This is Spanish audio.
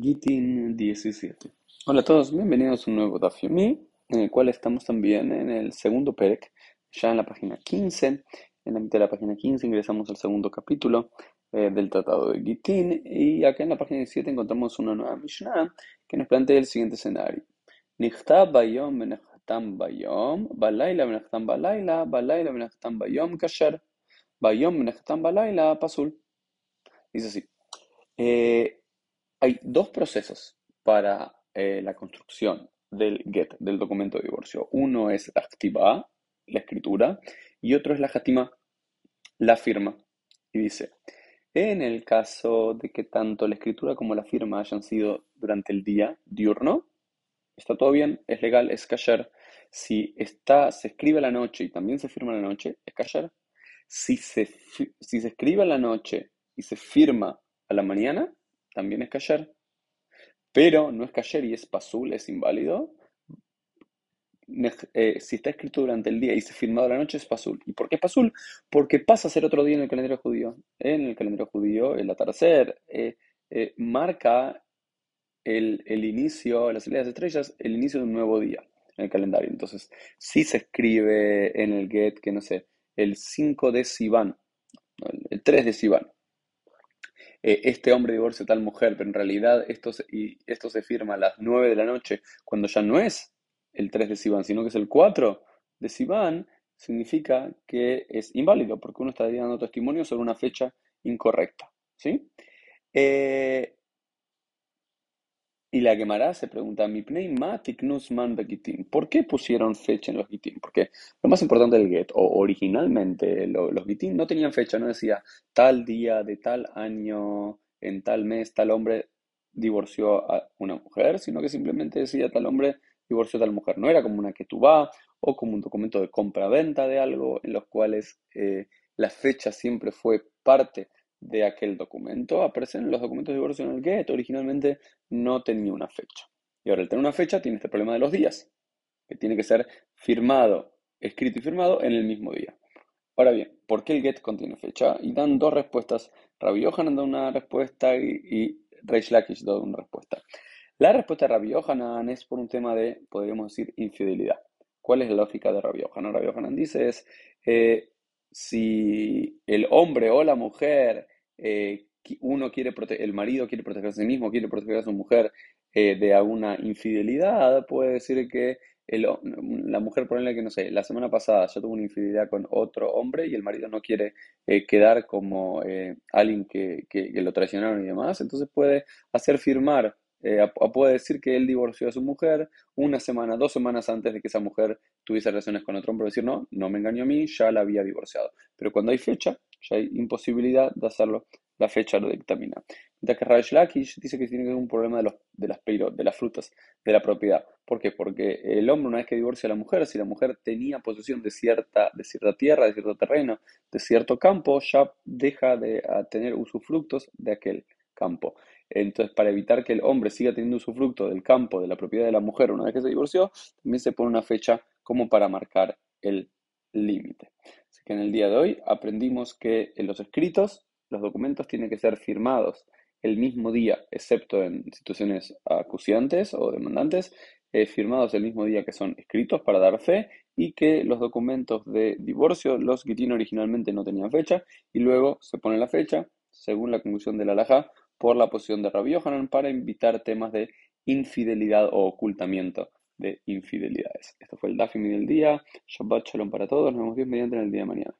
Gitin 17. Hola a todos, bienvenidos a un nuevo Daf Yomi, en el cual estamos también en el segundo Perek, ya en la página 15. En la mitad de la página 15 ingresamos al segundo capítulo eh, del Tratado de Gitin, y acá en la página 17 encontramos una nueva Mishnah que nos plantea el siguiente escenario. Nichtab bayom benechtam bayom, balayla benechtam balayla, balayla benechtam bayom kasher, bayom benechtam balayla pasul. Dice así. Eh, hay dos procesos para eh, la construcción del get, del documento de divorcio. Uno es la activa, la escritura, y otro es la jatima, la firma. Y dice, en el caso de que tanto la escritura como la firma hayan sido durante el día diurno, está todo bien, es legal, es kasher. Si está, se escribe a la noche y también se firma a la noche, es kasher. Si se, si se escribe a la noche y se firma a la mañana, también es kasher. Pero no es kasher y es pasul, es inválido. Eh, si está escrito durante el día y se firmado la noche, es pasul. ¿Y por qué es pasul? Porque pasa a ser otro día en el calendario judío. En el calendario judío, el atardecer eh, eh, marca el, el, inicio, las de estrellas, el inicio de un nuevo día en el calendario. Entonces, si se escribe en el get que no sé, el 5 de Sivan, el 3 de Sivan, eh, este hombre divorcia a tal mujer, pero en realidad esto se, y esto se firma a las 9 de la noche, cuando ya no es el 3 de Sivan, sino que es el 4 de Sivan, significa que es inválido, porque uno está dando testimonio sobre una fecha incorrecta. ¿sí? Eh, y la Gemara se pregunta, ¿por qué pusieron fecha en los gitim? Porque lo más importante del get, o originalmente los gitim no tenían fecha, no decía tal día de tal año, en tal mes, tal hombre divorció a una mujer, sino que simplemente decía tal hombre divorció a tal mujer. No era como una que tú vas o como un documento de compra-venta de algo, en los cuales eh, la fecha siempre fue parte de aquel documento aparecen los documentos de divorcio en el get. Originalmente no tenía una fecha. Y ahora, al tener una fecha, tiene este problema de los días, que tiene que ser firmado, escrito y firmado en el mismo día. Ahora bien, ¿por qué el get contiene fecha? Y dan dos respuestas. Rabbi Yohanan da una respuesta y, y Reish Lakish da una respuesta. La respuesta de Rabbi Yohanan es por un tema de, podríamos decir, infidelidad. ¿Cuál es la lógica de Rabbi Yohanan? Rabbi Yohanan dice es, eh, si el hombre o la mujer, eh, uno quiere el marido quiere proteger a sí mismo, quiere proteger a su mujer eh, de alguna infidelidad, puede decir que la mujer, por que no sé, la semana pasada yo tuve una infidelidad con otro hombre y el marido no quiere eh, quedar como alguien que, que, lo traicionaron y demás, entonces puede hacer firmar eh, puede decir que él divorció a su mujer una semana, dos semanas antes de que esa mujer tuviese relaciones con otro hombre, decir, no, no me engañó a mí, ya la había divorciado. Pero cuando hay fecha, ya hay imposibilidad de hacerlo, la fecha lo dictamina. Mientras que Raj Lakish dice que tiene que un problema de, los, de las de las frutas, de la propiedad. ¿Por qué? Porque el hombre, una vez que divorcia a la mujer, si la mujer tenía posesión de cierta, de cierta tierra, de cierto terreno, de cierto campo, ya deja de tener usufructos de aquel campo. Entonces, para evitar que el hombre siga teniendo usufructo del campo, de la propiedad de la mujer una vez que se divorció, también se pone una fecha como para marcar el límite. Así que en el día de hoy aprendimos que en los escritos, los documentos tienen que ser firmados el mismo día, excepto en situaciones acuciantes o demandantes, eh, firmados el mismo día que son escritos para dar fe y que los documentos de divorcio, los que originalmente no tenían fecha y luego se pone la fecha según la conclusión de la alhaja por la posición de Rabbi Yohanan para invitar temas de infidelidad o ocultamiento de infidelidades. Esto fue el Dafimi del día. Shabbat Shalom para todos. Nos vemos bien mediante en el día de mañana.